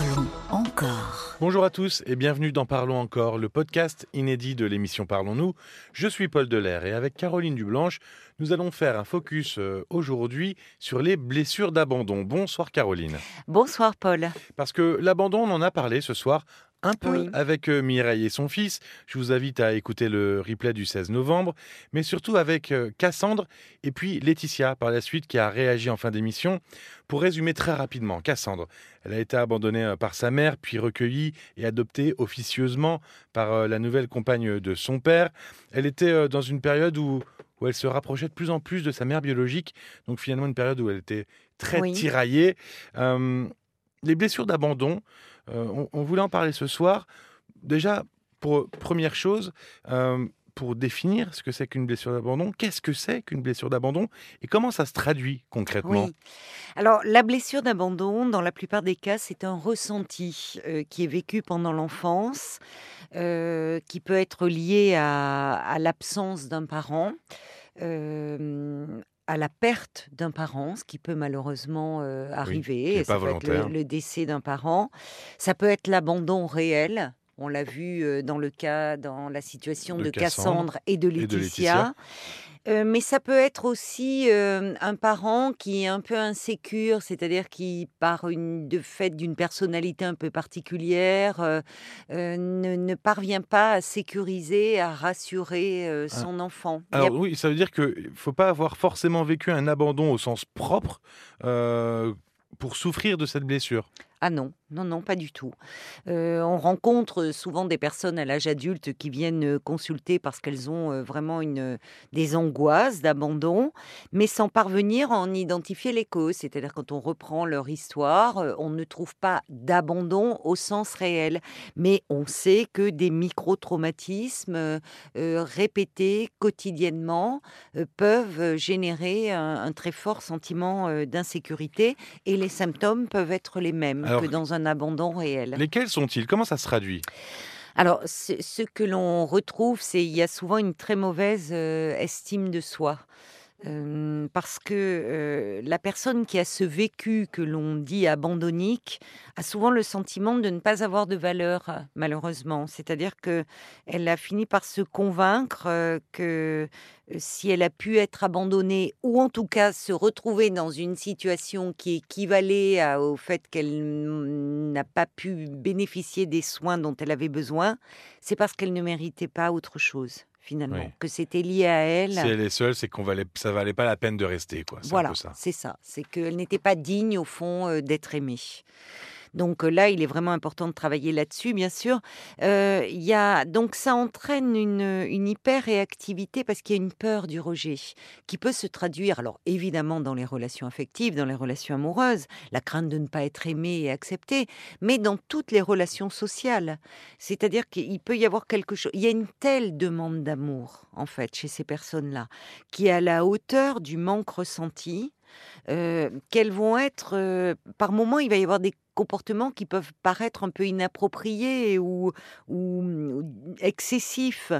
Parlons encore. Bonjour à tous et bienvenue dans Parlons encore, le podcast inédit de l'émission Parlons-nous. Je suis Paul Delair et avec Caroline Dublanche, nous allons faire un focus euh, aujourd'hui sur les blessures d'abandon. Bonsoir Caroline. Bonsoir Paul. Parce que l'abandon, on en a parlé ce soir un peu Oui. avec euh, Mireille et son fils. Je vous invite à écouter le replay du 16 novembre, mais surtout avec euh, Cassandre et puis Laetitia par la suite qui a réagi en fin d'émission. Pour résumer très rapidement, Cassandre, elle a été abandonnée euh, par sa mère, puis recueillie et adoptée officieusement par la nouvelle compagne de son père. Elle était dans une période où, où elle se rapprochait de plus en plus de sa mère biologique, donc finalement une période où elle était très Oui. tiraillée. Euh, les blessures d'abandon, on, on voulait en parler ce soir. Déjà, pour première chose, euh, pour définir ce que c'est qu'une blessure d'abandon, qu'est-ce que c'est qu'une blessure d'abandon et comment ça se traduit concrètement? Alors, la blessure d'abandon, dans la plupart des cas, c'est un ressenti euh, qui est vécu pendant l'enfance, euh, qui peut être lié à, l'absence d'un parent. euh, à la perte d'un parent, ce qui peut malheureusement euh, arriver. n'est et ça pas peut être volontaire. le, le décès d'un parent. Ça peut être l'abandon réel. On l'a vu dans le cas, dans la situation De de, Cassandre Cassandre et de de Laetitia. Euh, mais ça peut être aussi euh, un parent qui est un peu insécure, c'est-à-dire qui, par une de fait d'une personnalité un peu particulière, euh, ne, ne parvient pas à sécuriser, à rassurer euh, son enfant. A- Alors oui, ça veut dire qu'il ne faut pas avoir forcément vécu un abandon au sens propre pour souffrir de cette blessure. Ah non, non, non, pas du tout. Euh, on rencontre souvent des personnes à l'âge adulte qui viennent euh, consulter parce qu'elles ont euh, vraiment une, des angoisses d'abandon, mais sans parvenir à en identifier les causes. C'est-à-dire quand on reprend leur histoire, on ne trouve pas d'abandon au sens réel, mais on sait que des micro-traumatismes euh, répétés quotidiennement euh, peuvent générer un, un très fort sentiment d'insécurité et les symptômes peuvent être les mêmes Alors, que dans un abandon réel. Lesquels sont-ils? Comment ça se traduit? Alors, ce, ce que l'on retrouve, c'est il y a souvent une très mauvaise euh, estime de soi. Euh, parce que euh, la personne qui a ce vécu que l'on dit abandonnique a souvent le sentiment de ne pas avoir de valeur, malheureusement. C'est-à-dire que elle a fini par se convaincre euh, que si elle a pu être abandonnée, ou en tout cas se retrouver dans une situation qui équivalait à- au fait qu'elle n'a pas pu bénéficier des soins dont elle avait besoin, c'est parce qu'elle ne méritait pas autre chose, finalement, Oui. que c'était lié à elle. Si elle est seule, c'est qu'on valait, ça valait pas la peine de rester, quoi. Voilà, c'est ça. C'est qu'elle n'était pas digne, au fond, euh, d'être aimée. Donc euh, là, il est vraiment important de travailler là-dessus, bien sûr. Euh, y a, donc ça entraîne une, une hyper-réactivité parce qu'il y a une peur du rejet qui peut se traduire, alors évidemment dans les relations affectives, dans les relations amoureuses, la crainte de ne pas être aimé et accepté, mais dans toutes les relations sociales. C'est-à-dire qu'il peut y avoir quelque chose, il y a une telle demande d'amour, en fait, chez ces personnes-là, qui est à la hauteur du manque ressenti, euh, qu'elles vont être, euh, par moments, il va y avoir des comportements qui peuvent paraître un peu inappropriés ou, ou, ou excessifs,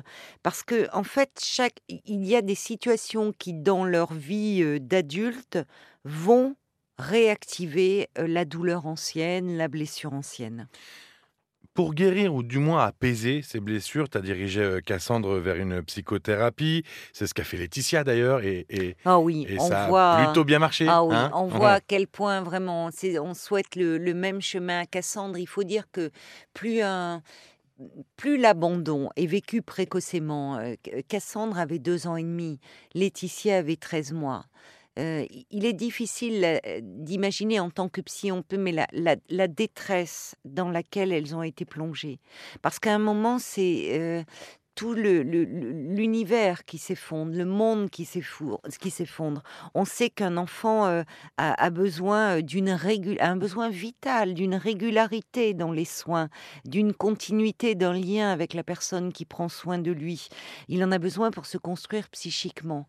parce que en fait, chaque, il y a des situations qui, dans leur vie euh, d'adulte, vont réactiver euh, la douleur ancienne, la blessure ancienne. Pour guérir ou du moins apaiser ces blessures, tu as dirigé euh, Cassandre vers une psychothérapie. C'est ce qu'a fait Laetitia d'ailleurs et, et- Ah oui, et on ça voit. a plutôt bien marché. Ah oui, hein on voit à quel point vraiment, on souhaite le, le même chemin à Cassandre. Il faut dire que plus un, plus l'abandon est vécu précocement, euh, Cassandre avait deux ans et demi, Laetitia avait 13 mois. Euh, il est difficile euh, d'imaginer en tant que psy, on peut, mais la, détresse dans laquelle elles ont été plongées. Parce qu'à un moment, c'est euh, tout l'univers qui s'effondre, le monde qui s'effondre. On sait qu'un enfant a, besoin d'une un besoin vital, d'une régularité dans les soins, d'une continuité, d'un lien avec la personne qui prend soin de lui. Il en a besoin pour se construire psychiquement.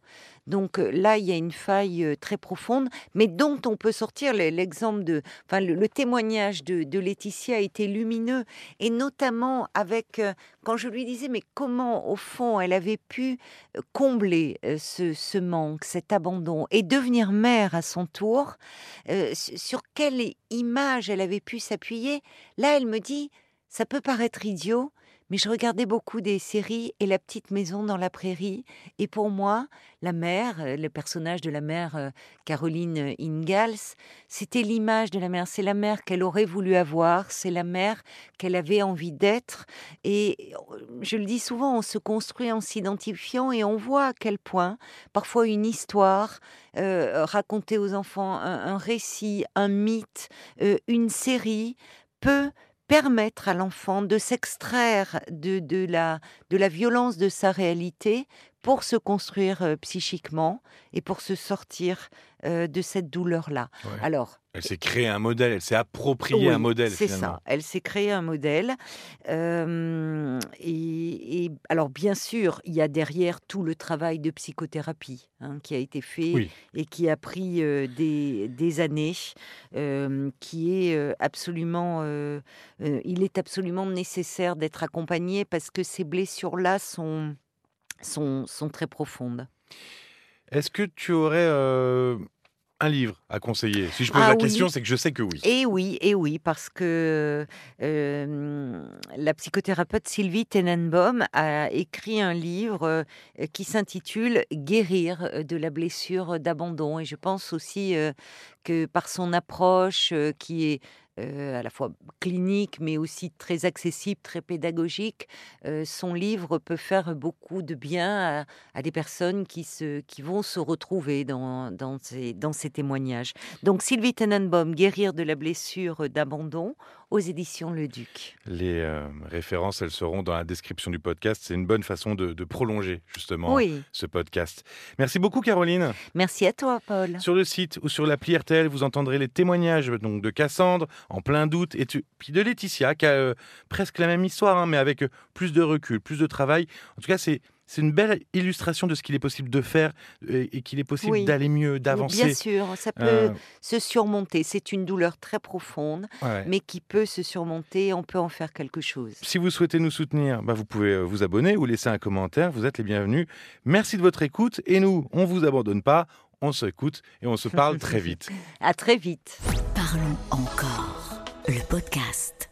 Donc euh, là, il y a une faille euh, très profonde, mais dont on peut sortir le- l'exemple de, enfin le, témoignage de, Laetitia a été lumineux, et notamment avec euh, quand je lui disais mais comment au fond elle avait pu combler ce, manque, cet abandon, et devenir mère à son tour, su- sur quelle image elle avait pu s'appuyer. Là, elle me dit, ça peut paraître idiot, mais je regardais beaucoup des séries et La petite maison dans la prairie. Et pour moi, la mère, euh, le personnage de la mère euh, Caroline Ingalls, c'était l'image de la mère. C'est la mère qu'elle aurait voulu avoir, c'est la mère qu'elle avait envie d'être. Et euh, je le dis souvent, on se construit en s'identifiant et on voit à quel point, parfois une histoire, euh, raconter aux enfants un, récit, un mythe, euh, une série, peut permettre à l'enfant de s'extraire de, de, de la violence de sa réalité pour se construire euh, psychiquement et pour se sortir euh, de cette douleur-là. Ouais. Alors, Elle s'est créé un modèle, elle s'est approprié oui, un modèle C'est ça. Elle s'est créé un modèle. Euh, et, et alors, bien sûr, il y a derrière tout le travail de psychothérapie hein, qui a été fait Oui. et qui a pris euh, des, des années, euh, qui est absolument, il est absolument nécessaire d'être accompagné parce que ces blessures-là sont, sont, sont très profondes. Est-ce que tu aurais euh, un livre à conseiller? Si je pose Ah la oui. question, c'est que je sais que oui. Et oui, et oui, parce que euh, la psychothérapeute Sylvie Tenenbaum a écrit un livre euh, qui s'intitule Guérir de la blessure d'abandon. Et je pense aussi euh, que par son approche qui est euh, à la fois clinique, mais aussi très accessible, très pédagogique, euh, son livre peut faire beaucoup de bien à, à des personnes qui, se, qui vont se retrouver dans, dans, ces, dans ces témoignages. Donc Sylvie Tenenbaum, Guérir de la blessure d'abandon, aux éditions Le Duc. Les euh, références, elles seront dans la description du podcast. C'est une bonne façon de, de prolonger justement Oui, ce podcast. Merci beaucoup Caroline. merci à toi, Paul. Sur le site ou sur l'appli RTL, vous entendrez les témoignages donc, de Cassandre, en plein doute, et tu- puis de Laetitia, qui a euh, presque la même histoire, hein, mais avec euh, plus de recul, plus de travail. En tout cas, c'est c'est une belle illustration de ce qu'il est possible de faire euh, et, qu'il est possible Oui. d'aller mieux, d'avancer. Bien sûr, ça peut Euh, se surmonter. C'est une douleur très profonde, ouais. mais qui peut se surmonter. On peut en faire quelque chose. Si vous souhaitez nous soutenir, bah, vous pouvez euh, vous abonner ou laisser un commentaire. Vous êtes les bienvenus. Merci de votre écoute. Et nous, on vous abandonne pas. On s'écoute et on se parle très vite. À très vite. Parlons encore. Le podcast.